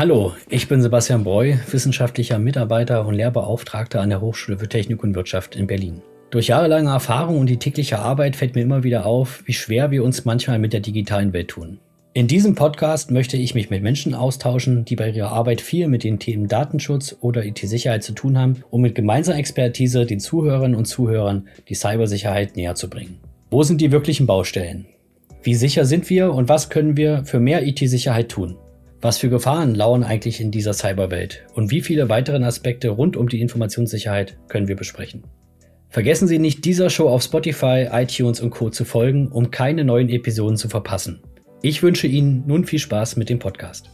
Hallo, ich bin Sebastian Breu, wissenschaftlicher Mitarbeiter und Lehrbeauftragter an der Hochschule für Technik und Wirtschaft in Berlin. Durch jahrelange Erfahrung und die tägliche Arbeit fällt mir immer wieder auf, wie schwer wir uns manchmal mit der digitalen Welt tun. In diesem Podcast möchte ich mich mit Menschen austauschen, die bei ihrer Arbeit viel mit den Themen Datenschutz oder IT-Sicherheit zu tun haben, um mit gemeinsamer Expertise den Zuhörerinnen und Zuhörern die Cybersicherheit näher zu bringen. Wo sind die wirklichen Baustellen? Wie sicher sind wir und was können wir für mehr IT-Sicherheit tun? Was für Gefahren lauern eigentlich in dieser Cyberwelt und wie viele weitere Aspekte rund um die Informationssicherheit können wir besprechen? Vergessen Sie nicht, dieser Show auf Spotify, iTunes und Co. zu folgen, um keine neuen Episoden zu verpassen. Ich wünsche Ihnen nun viel Spaß mit dem Podcast.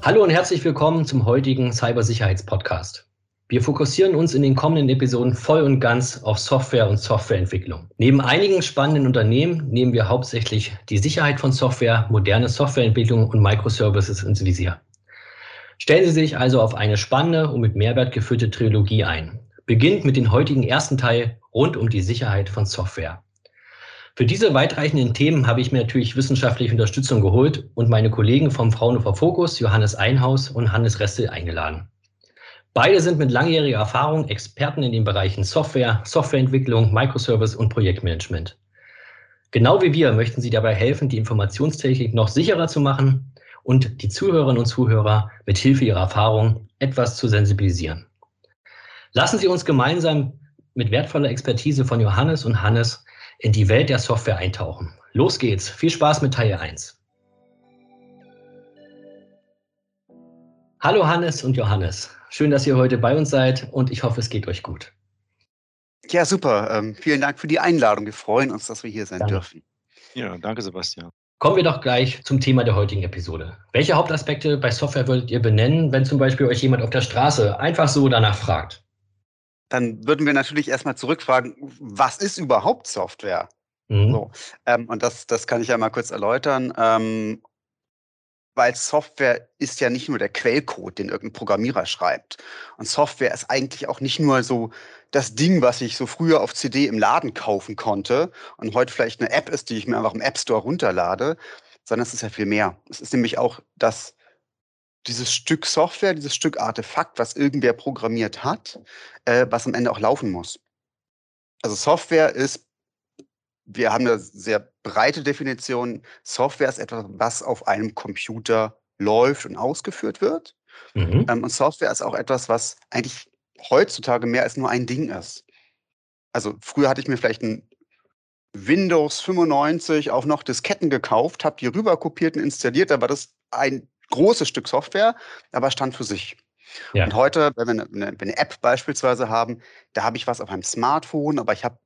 Hallo und herzlich willkommen zum heutigen Cybersicherheitspodcast. Wir fokussieren uns in den kommenden Episoden voll und ganz auf Software und Softwareentwicklung. Neben einigen spannenden Unternehmen nehmen wir hauptsächlich die Sicherheit von Software, moderne Softwareentwicklung und Microservices ins Visier. Stellen Sie sich also auf eine spannende und mit Mehrwert geführte Trilogie ein. Beginnt mit dem heutigen ersten Teil rund um die Sicherheit von Software. Für diese weitreichenden Themen habe ich mir natürlich wissenschaftliche Unterstützung geholt und meine Kollegen vom Fraunhofer Fokus, Johannes Einhaus und Hannes Restel, eingeladen. Beide sind mit langjähriger Erfahrung Experten in den Bereichen Software, Softwareentwicklung, Microservice und Projektmanagement. Genau wie wir möchten Sie dabei helfen, die Informationstechnik noch sicherer zu machen und die Zuhörerinnen und Zuhörer mit Hilfe ihrer Erfahrung etwas zu sensibilisieren. Lassen Sie uns gemeinsam mit wertvoller Expertise von Johannes und Hannes in die Welt der Software eintauchen. Los geht's. Viel Spaß mit Teil 1. Hallo Hannes und Johannes. Schön, dass ihr heute bei uns seid und ich hoffe, es geht euch gut. Ja, super. Ähm, vielen Dank für die Einladung. Wir freuen uns, dass wir hier sein danke. dürfen. Ja, danke, Sebastian. Kommen wir doch gleich zum Thema der heutigen Episode. Welche Hauptaspekte bei Software würdet ihr benennen, wenn zum Beispiel euch jemand auf der Straße einfach so danach fragt? Dann würden wir natürlich erstmal zurückfragen, was ist überhaupt Software? Mhm. So, ähm, und das, das kann ich ja mal kurz erläutern. Ähm, weil Software ist ja nicht nur der Quellcode, den irgendein Programmierer schreibt. Und Software ist eigentlich auch nicht nur so das Ding, was ich so früher auf CD im Laden kaufen konnte und heute vielleicht eine App ist, die ich mir einfach im App Store runterlade, sondern es ist ja viel mehr. Es ist nämlich auch das, dieses Stück Software, dieses Stück Artefakt, was irgendwer programmiert hat, äh, was am Ende auch laufen muss. Also Software ist wir haben eine sehr breite Definition. Software ist etwas, was auf einem Computer läuft und ausgeführt wird. Mhm. Ähm, und Software ist auch etwas, was eigentlich heutzutage mehr als nur ein Ding ist. Also früher hatte ich mir vielleicht ein Windows 95 auf noch Disketten gekauft, habe die rüber kopiert und installiert. Da war das ein großes Stück Software, aber stand für sich. Ja. Und heute, wenn wir eine, eine, App beispielsweise haben, da habe ich was auf meinem Smartphone, aber ich habe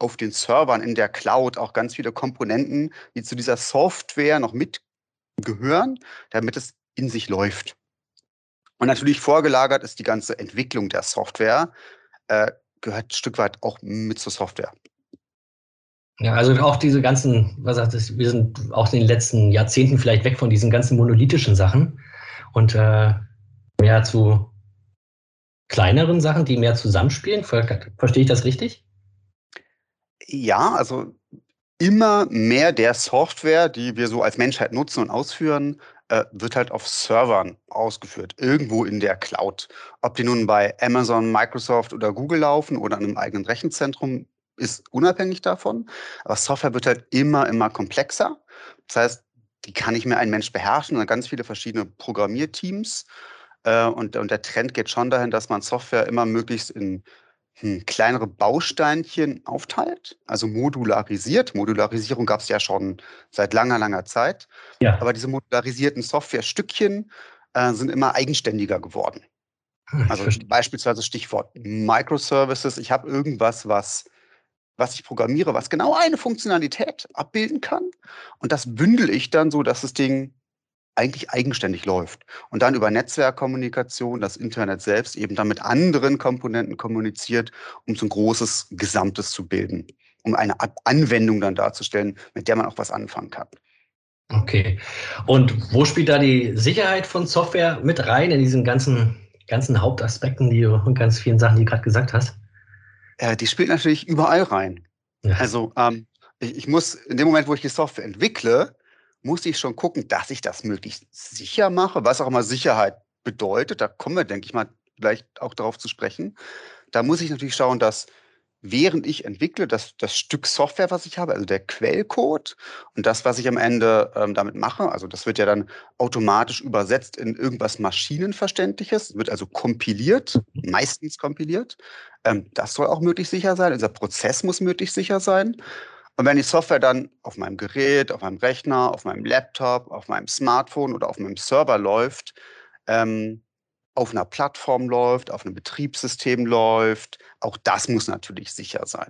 auf den Servern in der Cloud auch ganz viele Komponenten, die zu dieser Software noch mitgehören, damit es in sich läuft. Und natürlich vorgelagert ist die ganze Entwicklung der Software, äh, gehört ein Stück weit auch mit zur Software. Ja, also auch diese ganzen, was sagt es, wir sind auch in den letzten Jahrzehnten vielleicht weg von diesen ganzen monolithischen Sachen und äh, mehr zu kleineren Sachen, die mehr zusammenspielen. Verstehe ich das richtig? Ja, also immer mehr der Software, die wir so als Menschheit nutzen und ausführen, äh, wird halt auf Servern ausgeführt, irgendwo in der Cloud. Ob die nun bei Amazon, Microsoft oder Google laufen oder in einem eigenen Rechenzentrum, ist unabhängig davon. Aber Software wird halt immer, immer komplexer. Das heißt, die kann nicht mehr ein Mensch beherrschen, sondern ganz viele verschiedene Programmierteams. Äh, und, und der Trend geht schon dahin, dass man Software immer möglichst in hm, kleinere Bausteinchen aufteilt, also modularisiert. Modularisierung gab es ja schon seit langer, langer Zeit. Ja. Aber diese modularisierten Softwarestückchen äh, sind immer eigenständiger geworden. Hm, also beispielsweise Stichwort Microservices. Ich habe irgendwas, was, was ich programmiere, was genau eine Funktionalität abbilden kann. Und das bündel ich dann so, dass das Ding eigentlich eigenständig läuft. Und dann über Netzwerkkommunikation das Internet selbst eben dann mit anderen Komponenten kommuniziert, um so ein großes Gesamtes zu bilden, um eine Anwendung dann darzustellen, mit der man auch was anfangen kann. Okay. Und wo spielt da die Sicherheit von Software mit rein in diesen ganzen, ganzen Hauptaspekten die, und ganz vielen Sachen, die du gerade gesagt hast? Äh, die spielt natürlich überall rein. Ja. Also ähm, ich, ich muss in dem Moment, wo ich die Software entwickle, muss ich schon gucken, dass ich das möglichst sicher mache, was auch immer Sicherheit bedeutet. Da kommen wir, denke ich mal, gleich auch darauf zu sprechen. Da muss ich natürlich schauen, dass während ich entwickle, das, das Stück Software, was ich habe, also der Quellcode und das, was ich am Ende ähm, damit mache, also das wird ja dann automatisch übersetzt in irgendwas Maschinenverständliches, wird also kompiliert, meistens kompiliert. Ähm, das soll auch möglichst sicher sein, dieser Prozess muss möglichst sicher sein. Und wenn die Software dann auf meinem Gerät, auf meinem Rechner, auf meinem Laptop, auf meinem Smartphone oder auf meinem Server läuft, ähm, auf einer Plattform läuft, auf einem Betriebssystem läuft. Auch das muss natürlich sicher sein.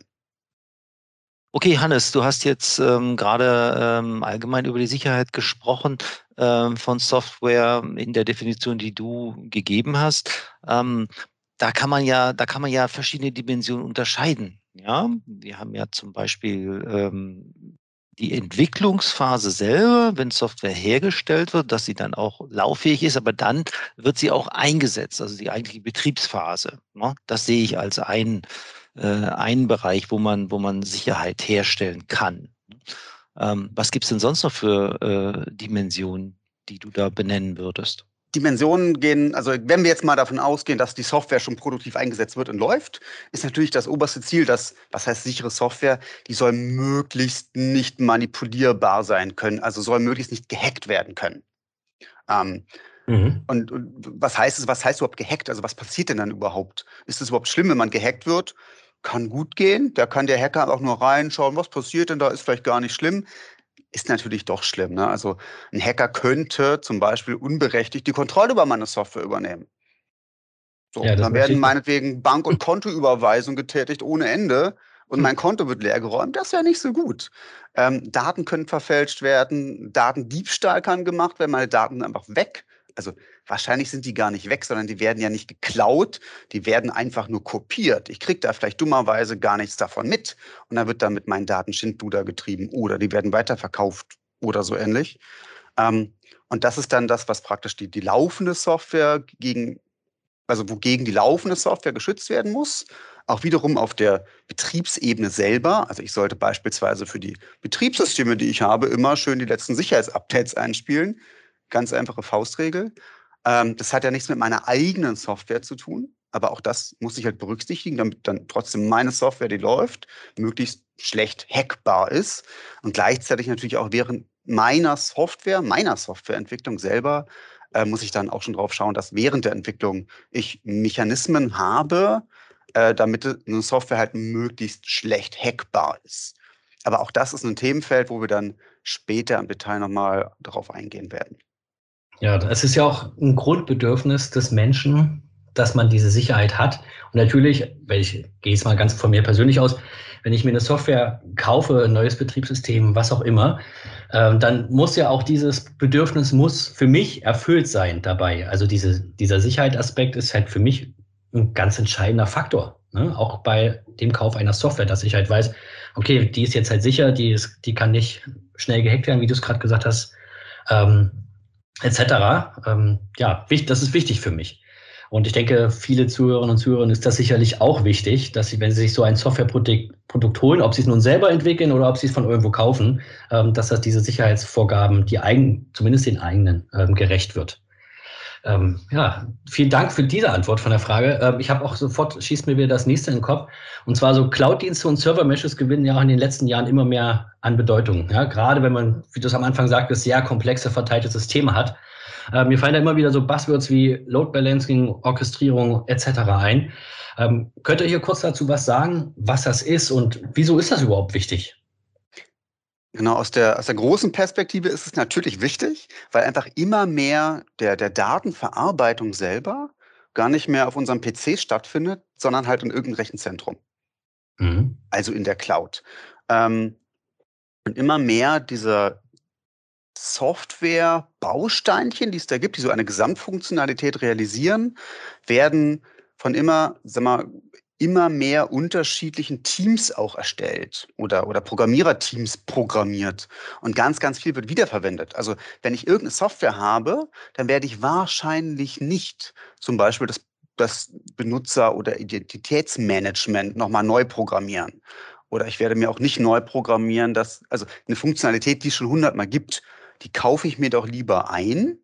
Okay, Hannes, du hast jetzt ähm, gerade ähm, allgemein über die Sicherheit gesprochen ähm, von Software in der Definition, die du gegeben hast. Ähm, da kann man ja, da kann man ja verschiedene Dimensionen unterscheiden. Ja, wir haben ja zum Beispiel ähm, die Entwicklungsphase selber, wenn Software hergestellt wird, dass sie dann auch lauffähig ist, aber dann wird sie auch eingesetzt, also die eigentliche Betriebsphase. Ne? Das sehe ich als ein, äh, einen Bereich, wo man, wo man Sicherheit herstellen kann. Ähm, was gibt es denn sonst noch für äh, Dimensionen, die du da benennen würdest? Dimensionen gehen, also wenn wir jetzt mal davon ausgehen, dass die Software schon produktiv eingesetzt wird und läuft, ist natürlich das oberste Ziel, dass, was heißt sichere Software, die soll möglichst nicht manipulierbar sein können, also soll möglichst nicht gehackt werden können. Ähm, mhm. und, und, was heißt es, was heißt überhaupt gehackt? Also was passiert denn dann überhaupt? Ist es überhaupt schlimm, wenn man gehackt wird? Kann gut gehen. Da kann der Hacker auch nur reinschauen, was passiert denn da, ist vielleicht gar nicht schlimm ist natürlich doch schlimm. Ne? Also ein Hacker könnte zum Beispiel unberechtigt die Kontrolle über meine Software übernehmen. So, ja, dann werden meinetwegen Bank- und Kontoüberweisungen getätigt ohne Ende und hm. mein Konto wird leergeräumt. Das ist ja nicht so gut. Ähm, Daten können verfälscht werden, Datendiebstahl kann gemacht werden, meine Daten sind einfach weg. Also wahrscheinlich sind die gar nicht weg, sondern die werden ja nicht geklaut, die werden einfach nur kopiert. Ich kriege da vielleicht dummerweise gar nichts davon mit und dann wird damit mein Daten Schindluder getrieben oder die werden weiterverkauft oder so ähnlich. Ähm, und das ist dann das, was praktisch die, die laufende Software gegen, also wogegen die laufende Software geschützt werden muss. Auch wiederum auf der Betriebsebene selber. Also ich sollte beispielsweise für die Betriebssysteme, die ich habe, immer schön die letzten Sicherheitsupdates einspielen Ganz einfache Faustregel. Ähm, das hat ja nichts mit meiner eigenen Software zu tun, aber auch das muss ich halt berücksichtigen, damit dann trotzdem meine Software, die läuft, möglichst schlecht hackbar ist und gleichzeitig natürlich auch während meiner Software, meiner Softwareentwicklung selber, äh, muss ich dann auch schon drauf schauen, dass während der Entwicklung ich Mechanismen habe, äh, damit eine Software halt möglichst schlecht hackbar ist. Aber auch das ist ein Themenfeld, wo wir dann später im Detail nochmal darauf eingehen werden. Ja, es ist ja auch ein Grundbedürfnis des Menschen, dass man diese Sicherheit hat. Und natürlich, wenn ich gehe jetzt mal ganz von mir persönlich aus, wenn ich mir eine Software kaufe, ein neues Betriebssystem, was auch immer, ähm, dann muss ja auch dieses Bedürfnis muss für mich erfüllt sein dabei. Also diese, dieser Sicherheitsaspekt ist halt für mich ein ganz entscheidender Faktor. Ne? Auch bei dem Kauf einer Software, dass ich halt weiß, okay, die ist jetzt halt sicher, die, ist, die kann nicht schnell gehackt werden, wie du es gerade gesagt hast. Ähm, etc. Ähm, ja, das ist wichtig für mich. Und ich denke, viele Zuhörerinnen und Zuhörer ist das sicherlich auch wichtig, dass sie, wenn sie sich so ein Softwareprodukt Produkt holen, ob sie es nun selber entwickeln oder ob sie es von irgendwo kaufen, ähm, dass das diese Sicherheitsvorgaben, die eigen, zumindest den eigenen, ähm, gerecht wird. Ähm, ja, vielen Dank für diese Antwort von der Frage. Ähm, ich habe auch sofort, schießt mir wieder das nächste in den Kopf. Und zwar so Cloud-Dienste und Server-Meshes gewinnen ja auch in den letzten Jahren immer mehr an Bedeutung. Ja, gerade wenn man, wie du es am Anfang sagtest, sehr komplexe, verteilte Systeme hat. Äh, mir fallen da immer wieder so Buzzwords wie Load Balancing, Orchestrierung etc. ein. Ähm, könnt ihr hier kurz dazu was sagen, was das ist und wieso ist das überhaupt wichtig? Genau, aus der, aus der großen Perspektive ist es natürlich wichtig, weil einfach immer mehr der, der Datenverarbeitung selber gar nicht mehr auf unserem PC stattfindet, sondern halt in irgendeinem Rechenzentrum. Mhm. Also in der Cloud. Ähm, und immer mehr dieser Software-Bausteinchen, die es da gibt, die so eine Gesamtfunktionalität realisieren, werden von immer, sag mal, immer mehr unterschiedlichen Teams auch erstellt oder, oder Programmiererteams programmiert. Und ganz, ganz viel wird wiederverwendet. Also wenn ich irgendeine Software habe, dann werde ich wahrscheinlich nicht zum Beispiel das, das Benutzer- oder Identitätsmanagement nochmal neu programmieren. Oder ich werde mir auch nicht neu programmieren, dass, also eine Funktionalität, die es schon hundertmal gibt, die kaufe ich mir doch lieber ein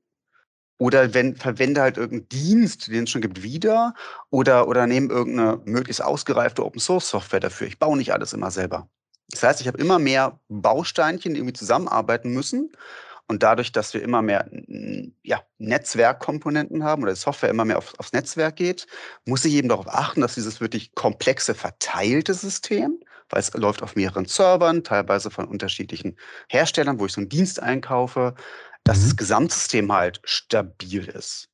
oder wenn, verwende halt irgendeinen Dienst, den es schon gibt, wieder oder, oder nehme irgendeine möglichst ausgereifte Open-Source-Software dafür. Ich baue nicht alles immer selber. Das heißt, ich habe immer mehr Bausteinchen, die irgendwie zusammenarbeiten müssen. Und dadurch, dass wir immer mehr ja, Netzwerkkomponenten haben oder die Software immer mehr auf, aufs Netzwerk geht, muss ich eben darauf achten, dass dieses wirklich komplexe, verteilte System, weil es läuft auf mehreren Servern, teilweise von unterschiedlichen Herstellern, wo ich so einen Dienst einkaufe, dass mhm. das Gesamtsystem halt stabil ist.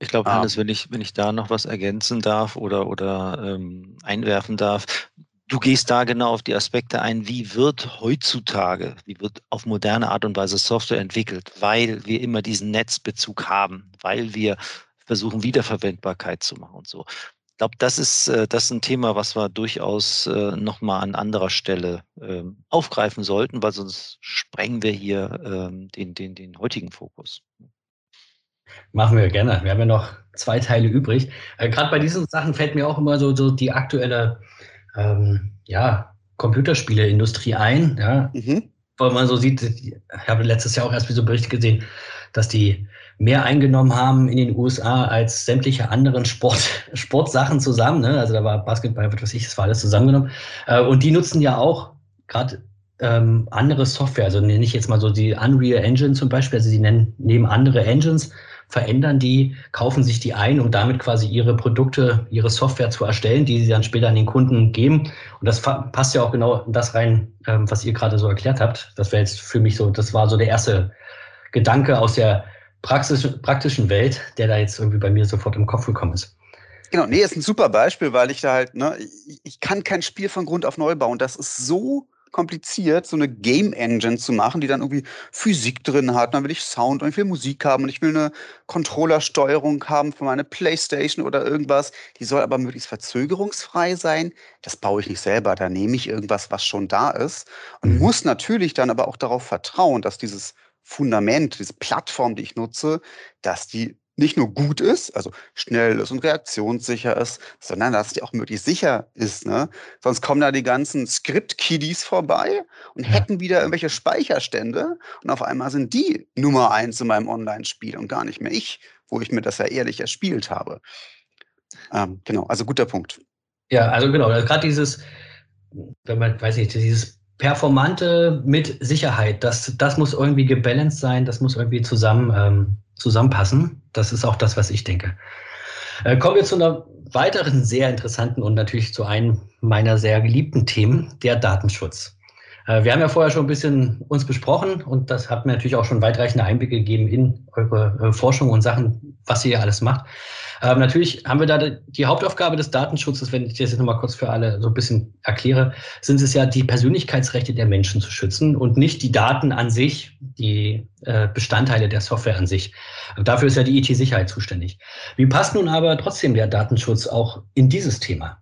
Ich glaube, Hannes, um, wenn ich, wenn ich da noch was ergänzen darf oder, oder ähm, einwerfen darf, du gehst da genau auf die Aspekte ein, wie wird heutzutage, wie wird auf moderne Art und Weise Software entwickelt, weil wir immer diesen Netzbezug haben, weil wir versuchen, Wiederverwendbarkeit zu machen und so. Ich glaube, das ist, äh, das ist ein Thema, was wir durchaus äh, nochmal an anderer Stelle ähm, aufgreifen sollten, weil sonst sprengen wir hier ähm, den, den, den heutigen Fokus. Machen wir gerne. Wir haben ja noch zwei Teile übrig. Äh, Gerade bei diesen Sachen fällt mir auch immer so, so die aktuelle ähm, ja, Computerspieleindustrie ein. Ja. Mhm. Weil man so sieht, ich habe letztes Jahr auch erst wie so Berichte gesehen, dass die mehr eingenommen haben in den USA als sämtliche anderen Sport, Sportsachen zusammen. Ne? Also da war Basketball, was weiß ich, das war alles zusammengenommen. Äh, und die nutzen ja auch gerade ähm, andere Software. Also nenne ich jetzt mal so die Unreal Engine zum Beispiel. Also sie nennen neben andere Engines verändern die, kaufen sich die ein, um damit quasi ihre Produkte, ihre Software zu erstellen, die sie dann später an den Kunden geben. Und das passt ja auch genau in das rein, ähm, was ihr gerade so erklärt habt. Das wäre jetzt für mich so, das war so der erste Gedanke aus der Praxis, praktischen Welt, der da jetzt irgendwie bei mir sofort im Kopf gekommen ist. Genau, nee, ist ein super Beispiel, weil ich da halt, ne, ich, ich kann kein Spiel von Grund auf neu bauen. Das ist so kompliziert, so eine Game Engine zu machen, die dann irgendwie Physik drin hat. Dann will ich Sound und ich will Musik haben und ich will eine Controllersteuerung haben für meine Playstation oder irgendwas. Die soll aber möglichst verzögerungsfrei sein. Das baue ich nicht selber. Da nehme ich irgendwas, was schon da ist und mhm. muss natürlich dann aber auch darauf vertrauen, dass dieses Fundament, diese Plattform, die ich nutze, dass die nicht nur gut ist, also schnell ist und reaktionssicher ist, sondern dass die auch möglichst sicher ist. Ne? Sonst kommen da die ganzen Script-Kiddies vorbei und ja. hacken wieder irgendwelche Speicherstände und auf einmal sind die Nummer eins in meinem Online-Spiel und gar nicht mehr ich, wo ich mir das ja ehrlich erspielt habe. Ähm, genau, also guter Punkt. Ja, also genau, also gerade dieses, wenn man, weiß nicht, dieses Performante mit Sicherheit, das, das muss irgendwie gebalanced sein, das muss irgendwie zusammen ähm, zusammenpassen. Das ist auch das, was ich denke. Äh, kommen wir zu einer weiteren sehr interessanten und natürlich zu einem meiner sehr geliebten Themen, der Datenschutz. Äh, wir haben ja vorher schon ein bisschen uns besprochen und das hat mir natürlich auch schon weitreichende Einblicke gegeben in eure äh, Forschung und Sachen, was ihr alles macht. Ähm, natürlich haben wir da die Hauptaufgabe des Datenschutzes, wenn ich das jetzt nochmal kurz für alle so ein bisschen erkläre, sind es ja die Persönlichkeitsrechte der Menschen zu schützen und nicht die Daten an sich, die äh, Bestandteile der Software an sich. Dafür ist ja die IT-Sicherheit zuständig. Wie passt nun aber trotzdem der Datenschutz auch in dieses Thema?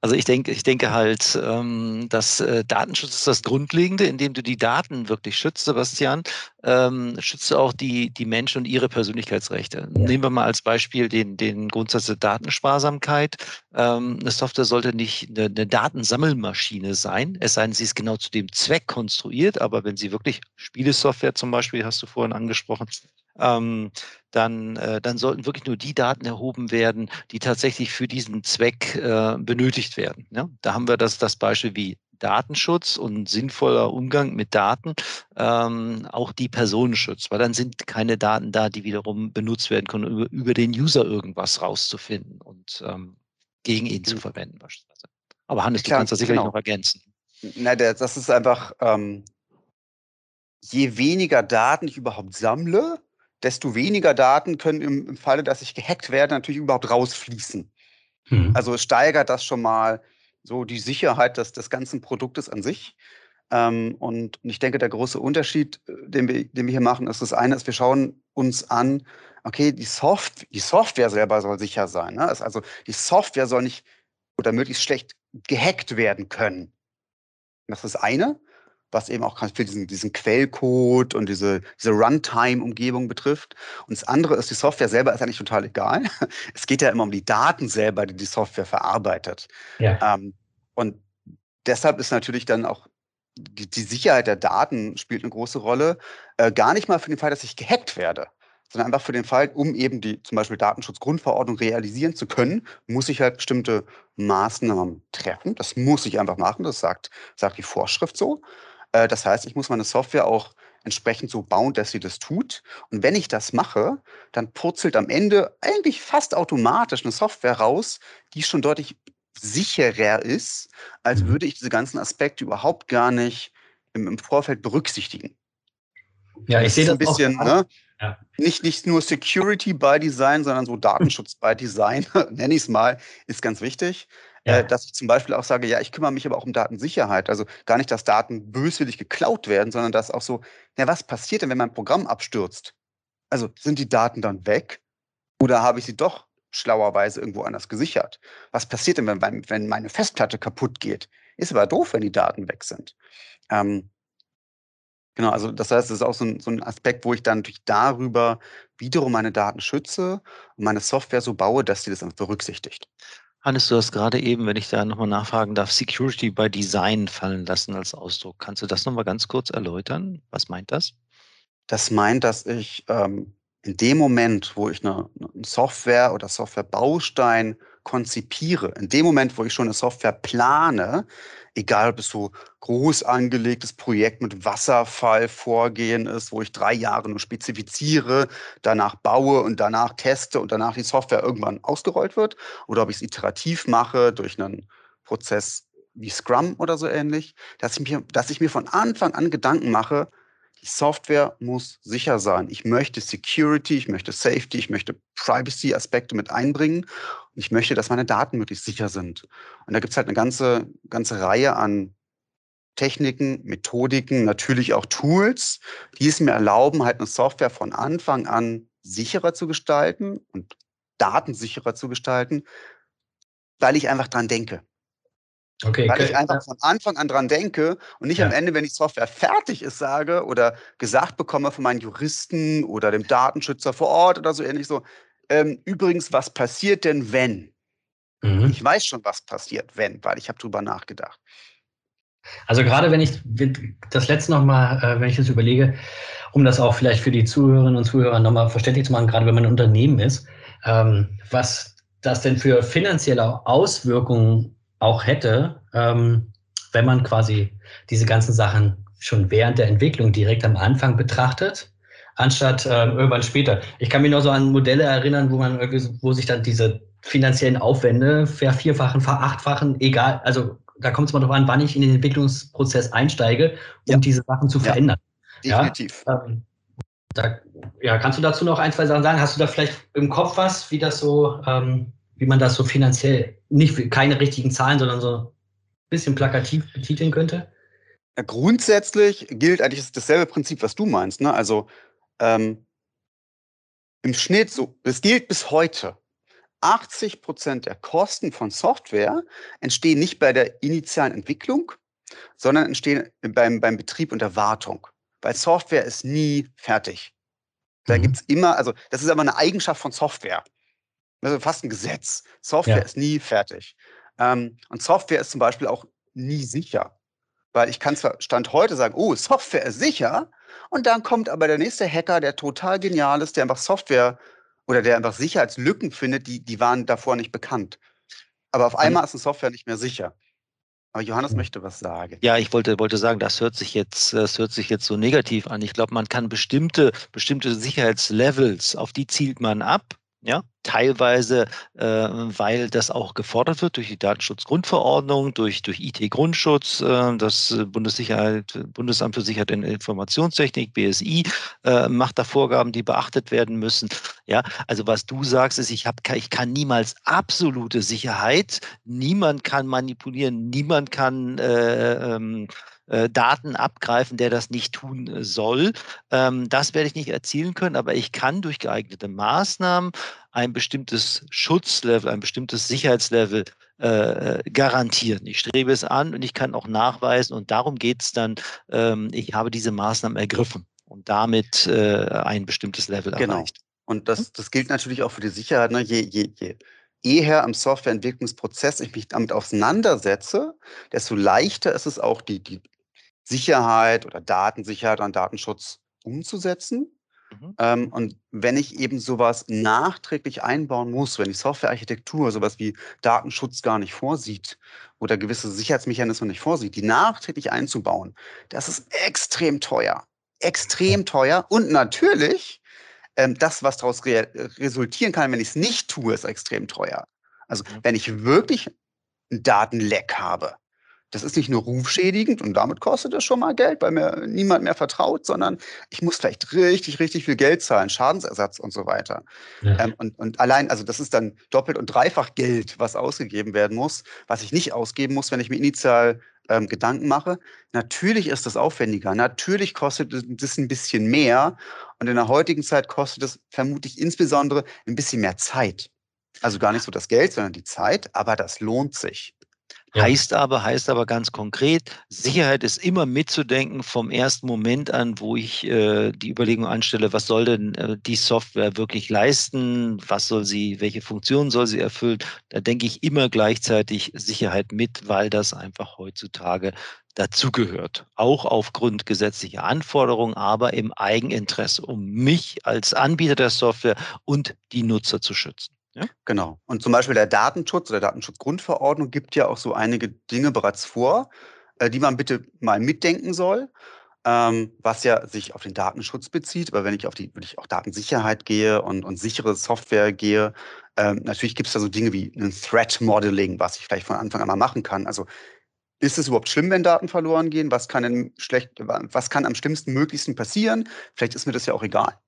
Also ich denke, ich denke halt, ähm, dass äh, Datenschutz ist das Grundlegende, indem du die Daten wirklich schützt, Sebastian, ähm, schützt du auch die, die Menschen und ihre Persönlichkeitsrechte. Ja. Nehmen wir mal als Beispiel den, den Grundsatz der Datensparsamkeit. Ähm, eine Software sollte nicht eine, eine Datensammelmaschine sein, es sei denn, sie ist genau zu dem Zweck konstruiert, aber wenn sie wirklich Spielesoftware zum Beispiel, hast du vorhin angesprochen, ähm, dann, äh, dann sollten wirklich nur die Daten erhoben werden, die tatsächlich für diesen Zweck äh, benötigt werden. Ja? Da haben wir das, das Beispiel wie Datenschutz und sinnvoller Umgang mit Daten, ähm, auch die Personenschutz, weil dann sind keine Daten da, die wiederum benutzt werden können, über, über den User irgendwas rauszufinden und ähm, gegen ihn zu mhm. verwenden beispielsweise. Aber Hannes, Klar, du kannst das sicherlich genau. noch ergänzen. Na, das ist einfach, ähm, je weniger Daten ich überhaupt sammle, desto weniger Daten können im, im Falle, dass ich gehackt werde, natürlich überhaupt rausfließen. Mhm. Also es steigert das schon mal so die Sicherheit des, des ganzen Produktes an sich. Ähm, und, und ich denke, der große Unterschied, äh, den wir, den wir hier machen, ist das eine, ist, wir schauen uns an, okay, die, Soft die Software selber soll sicher sein. Ne? Also die Software soll nicht oder möglichst schlecht gehackt werden können. Das ist das eine was eben auch für diesen, diesen Quellcode und diese, diese Runtime-Umgebung betrifft. Und das andere ist, die Software selber ist eigentlich total egal. Es geht ja immer um die Daten selber, die die Software verarbeitet. Ja. Ähm, und deshalb ist natürlich dann auch die, die, Sicherheit der Daten spielt eine große Rolle. Äh, gar nicht mal für den Fall, dass ich gehackt werde, sondern einfach für den Fall, um eben die zum Beispiel Datenschutzgrundverordnung realisieren zu können, muss ich halt bestimmte Maßnahmen treffen. Das muss ich einfach machen. Das sagt, sagt die Vorschrift so. Äh, das heißt, ich muss meine Software auch entsprechend so bauen, dass sie das tut. Und wenn ich das mache, dann purzelt am Ende eigentlich fast automatisch eine Software raus, die schon deutlich sicherer ist, als mhm. würde ich diese ganzen Aspekte überhaupt gar nicht im, im Vorfeld berücksichtigen. Ja, ich sehe das ein bisschen, ne? Ja. Nicht, nicht nur Security by Design, sondern so Datenschutz by Design, nenne ich es mal, ist ganz wichtig. Ja. Äh, dass ich zum Beispiel auch sage, ja, ich kümmere mich aber auch um Datensicherheit. Also gar nicht, dass Daten böswillig geklaut werden, sondern dass auch so, ja, was passiert denn, wenn mein Programm abstürzt? Also sind die Daten dann weg oder habe ich sie doch schlauerweise irgendwo anders gesichert. Was passiert denn, wenn, wenn meine Festplatte kaputt geht? Ist aber doof, wenn die Daten weg sind. Ähm, genau, also das heißt, es ist auch so ein, so ein Aspekt, wo ich dann durch darüber wiederum meine Daten schütze und meine Software so baue, dass sie das berücksichtigt. Hannes, du hast gerade eben, wenn ich da nochmal nachfragen darf, Security by Design fallen lassen als Ausdruck. Kannst du das nochmal ganz kurz erläutern? Was meint das? Das meint, dass ich ähm, in dem Moment, wo ich eine, eine Software oder Softwarebaustein konzipiere, in dem Moment, wo ich schon eine Software plane, egal ob es so groß angelegtes Projekt mit Wasserfallvorgehen ist, wo ich drei Jahre nur spezifiziere, danach baue und danach teste und danach die Software irgendwann ausgerollt wird, oder ob ich es iterativ mache durch einen Prozess wie Scrum oder so ähnlich, dass ich, mir, dass ich mir von Anfang an Gedanken mache, Software muss sicher sein. Ich möchte Security, ich möchte Safety, ich möchte Privacy-Aspekte mit einbringen. Und ich möchte, dass meine Daten möglichst sicher sind. Und da gibt es halt eine ganze, ganze Reihe an Techniken, Methodiken, natürlich auch Tools, die es mir erlauben, halt eine Software von Anfang an sicherer zu gestalten und datensicherer zu gestalten, weil ich einfach dran denke. Okay, Weil ich einfach von Anfang an dran denke und nicht ja. am Ende, wenn die Software fertig ist, sage oder gesagt bekomme von meinen Juristen oder dem Datenschützer vor Ort oder so ähnlich so. Ähm, übrigens, was passiert denn, wenn? Mhm. Ich weiß schon, was passiert, wenn, weil ich habe drüber nachgedacht. Also gerade wenn ich das letzte nochmal, äh, wenn ich das überlege, um das auch vielleicht für die Zuhörerinnen und Zuhörer nochmal verständlich zu machen, gerade wenn man ein Unternehmen ist, ähm, was das denn für finanzielle Auswirkungen auch hätte, ähm, wenn man quasi diese ganzen Sachen schon während der Entwicklung direkt am Anfang betrachtet, anstatt äh, irgendwann später. Ich kann mich noch so an Modelle erinnern, wo man wo sich dann diese finanziellen Aufwände vervierfachen, verachtfachen, egal, also da kommt es mal darauf an, wann ich in den Entwicklungsprozess einsteige, um ja. diese Sachen zu verändern. Ja, definitiv. Ja, ähm, da, ja, kannst du dazu noch ein, zwei Sachen sagen? Hast du da vielleicht im Kopf was, wie das so ähm, wie man das so finanziell, nicht keine richtigen Zahlen, sondern so ein bisschen plakativ betiteln könnte? Ja, grundsätzlich gilt eigentlich dasselbe Prinzip, was du meinst. Ne? Also ähm, im Schnitt so, es gilt bis heute. 80 Prozent der Kosten von Software entstehen nicht bei der initialen Entwicklung, sondern entstehen beim, beim Betrieb und der Wartung. Weil Software ist nie fertig. Da mhm. gibt es immer, also das ist aber eine Eigenschaft von Software. Also fast ein Gesetz. Software ja. ist nie fertig. Ähm, und Software ist zum Beispiel auch nie sicher. Weil ich kann zwar Stand heute sagen, oh, Software ist sicher, und dann kommt aber der nächste Hacker, der total genial ist, der einfach Software oder der einfach Sicherheitslücken findet, die, die waren davor nicht bekannt. Aber auf einmal ist eine Software nicht mehr sicher. Aber Johannes möchte was sagen. Ja, ich wollte, wollte sagen, das hört sich jetzt, das hört sich jetzt so negativ an. Ich glaube, man kann bestimmte, bestimmte Sicherheitslevels, auf die zielt man ab ja, teilweise, äh, weil das auch gefordert wird durch die Datenschutzgrundverordnung, durch, durch IT-Grundschutz, äh, das Bundessicherheit, Bundesamt für Sicherheit in Informationstechnik, BSI, äh, macht da Vorgaben, die beachtet werden müssen. Ja, also was du sagst, ist, ich, hab, ich kann niemals absolute Sicherheit, niemand kann manipulieren, niemand kann äh, ähm, äh, Daten abgreifen, der das nicht tun äh, soll. Ähm, das werde ich nicht erzielen können, aber ich kann durch geeignete Maßnahmen ein bestimmtes Schutzlevel, ein bestimmtes Sicherheitslevel äh, garantieren. Ich strebe es an und ich kann auch nachweisen und darum geht es dann, ähm, ich habe diese Maßnahmen ergriffen und damit äh, ein bestimmtes Level genau. erreicht. Und das, das gilt natürlich auch für die Sicherheit. Ne? Je, je, je eher im Softwareentwicklungsprozess ich mich damit auseinandersetze, desto leichter ist es auch, die, die Sicherheit oder Datensicherheit und Datenschutz umzusetzen. Mhm. Ähm, und wenn ich eben sowas nachträglich einbauen muss, wenn die Softwarearchitektur sowas wie Datenschutz gar nicht vorsieht oder gewisse Sicherheitsmechanismen nicht vorsieht, die nachträglich einzubauen, das ist extrem teuer. Extrem teuer. Und natürlich, ähm, das, was daraus re resultieren kann, wenn ich es nicht tue, ist extrem teuer. Also wenn ich wirklich ein Datenleck habe, das ist nicht nur rufschädigend und damit kostet es schon mal Geld, weil mir niemand mehr vertraut, sondern ich muss vielleicht richtig, richtig viel Geld zahlen, Schadensersatz und so weiter. Ja. Ähm, und, und allein, also das ist dann doppelt und dreifach Geld, was ausgegeben werden muss, was ich nicht ausgeben muss, wenn ich mir initial ähm, Gedanken mache. Natürlich ist das aufwendiger, natürlich kostet es ein bisschen mehr und in der heutigen Zeit kostet es vermutlich insbesondere ein bisschen mehr Zeit. Also gar nicht so das Geld, sondern die Zeit, aber das lohnt sich. Ja. Heißt aber, heißt aber ganz konkret, Sicherheit ist immer mitzudenken vom ersten Moment an, wo ich äh, die Überlegung anstelle, was soll denn äh, die Software wirklich leisten, was soll sie, welche Funktionen soll sie erfüllen. Da denke ich immer gleichzeitig Sicherheit mit, weil das einfach heutzutage dazugehört. Auch aufgrund gesetzlicher Anforderungen, aber im Eigeninteresse, um mich als Anbieter der Software und die Nutzer zu schützen. Genau. Und zum Beispiel der Datenschutz oder Datenschutzgrundverordnung gibt ja auch so einige Dinge bereits vor, äh, die man bitte mal mitdenken soll, ähm, was ja sich auf den Datenschutz bezieht. Aber wenn ich auf die wirklich auch Datensicherheit gehe und, und sichere Software gehe, ähm, natürlich gibt es da so Dinge wie ein Threat Modeling, was ich vielleicht von Anfang an mal machen kann. Also ist es überhaupt schlimm, wenn Daten verloren gehen? Was kann, schlecht, was kann am schlimmsten möglichsten passieren? Vielleicht ist mir das ja auch egal.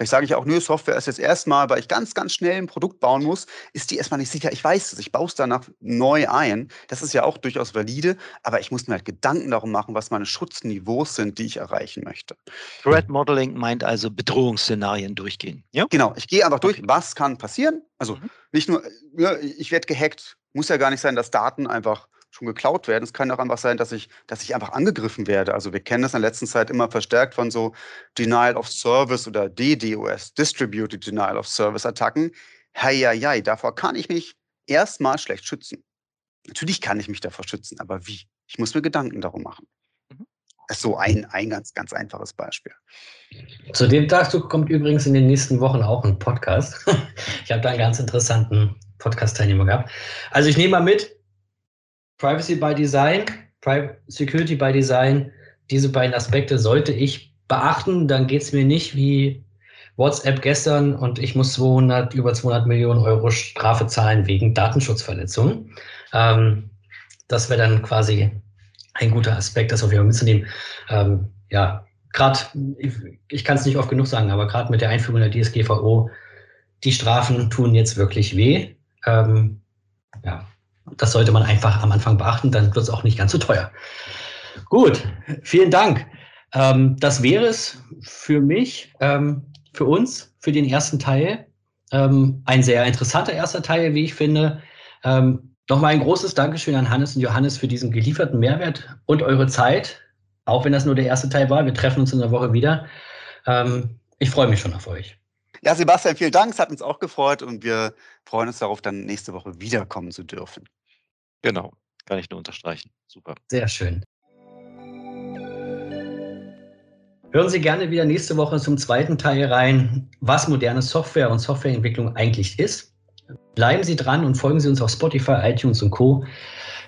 Vielleicht sage ich auch, nö, Software ist jetzt erstmal, weil ich ganz, ganz schnell ein Produkt bauen muss, ist die erstmal nicht sicher. Ich weiß es, ich baue es danach neu ein. Das ist ja auch durchaus valide, aber ich muss mir halt Gedanken darum machen, was meine Schutzniveaus sind, die ich erreichen möchte. Threat Modeling meint also Bedrohungsszenarien durchgehen. Ja? Genau, ich gehe einfach durch, was kann passieren. Also mhm. nicht nur, ja, ich werde gehackt, muss ja gar nicht sein, dass Daten einfach schon geklaut werden. Es kann auch einfach sein, dass ich, dass ich einfach angegriffen werde. Also wir kennen das in der letzten Zeit immer verstärkt von so Denial of Service oder DDoS, Distributed Denial of Service Attacken. Heieiei, davor kann ich mich erstmal schlecht schützen. Natürlich kann ich mich davor schützen, aber wie? Ich muss mir Gedanken darum machen. Mhm. Das ist so ein, ein ganz, ganz einfaches Beispiel. Zu dem dazu kommt übrigens in den nächsten Wochen auch ein Podcast. Ich habe da einen ganz interessanten Podcast-Teilnehmer gehabt. Also ich nehme mal mit, Privacy by Design, Security by Design, diese beiden Aspekte sollte ich beachten. Dann geht es mir nicht wie WhatsApp gestern und ich muss 200, über 200 Millionen Euro Strafe zahlen wegen Datenschutzverletzungen. Ähm, das wäre dann quasi ein guter Aspekt, das auf jeden Fall mitzunehmen. Ähm, ja, gerade, ich, ich kann es nicht oft genug sagen, aber gerade mit der Einführung der DSGVO, die Strafen tun jetzt wirklich weh. Ähm, ja, das sollte man einfach am Anfang beachten, dann wird es auch nicht ganz so teuer. Gut, vielen Dank. Ähm, das wäre es für mich, ähm, für uns, für den ersten Teil. Ähm, ein sehr interessanter erster Teil, wie ich finde. Ähm, Nochmal ein großes Dankeschön an Hannes und Johannes für diesen gelieferten Mehrwert und eure Zeit, auch wenn das nur der erste Teil war. Wir treffen uns in der Woche wieder. Ähm, ich freue mich schon auf euch. Ja, Sebastian, vielen Dank. Es hat uns auch gefreut und wir freuen uns darauf, dann nächste Woche wiederkommen zu dürfen. Genau, kann ich nur unterstreichen. Super. Sehr schön. Hören Sie gerne wieder nächste Woche zum zweiten Teil rein, was moderne Software und Softwareentwicklung eigentlich ist. Bleiben Sie dran und folgen Sie uns auf Spotify, iTunes und Co.,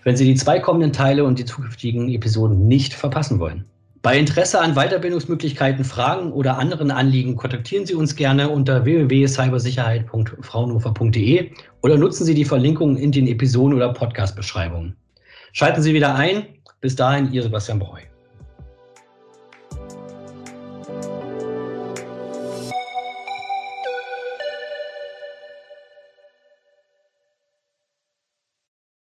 wenn Sie die zwei kommenden Teile und die zukünftigen Episoden nicht verpassen wollen. Bei Interesse an Weiterbildungsmöglichkeiten, Fragen oder anderen Anliegen kontaktieren Sie uns gerne unter www.cybersicherheit.fraunhofer.de oder nutzen Sie die Verlinkungen in den Episoden oder Podcast-Beschreibungen. Schalten Sie wieder ein. Bis dahin, Ihr Sebastian Breu.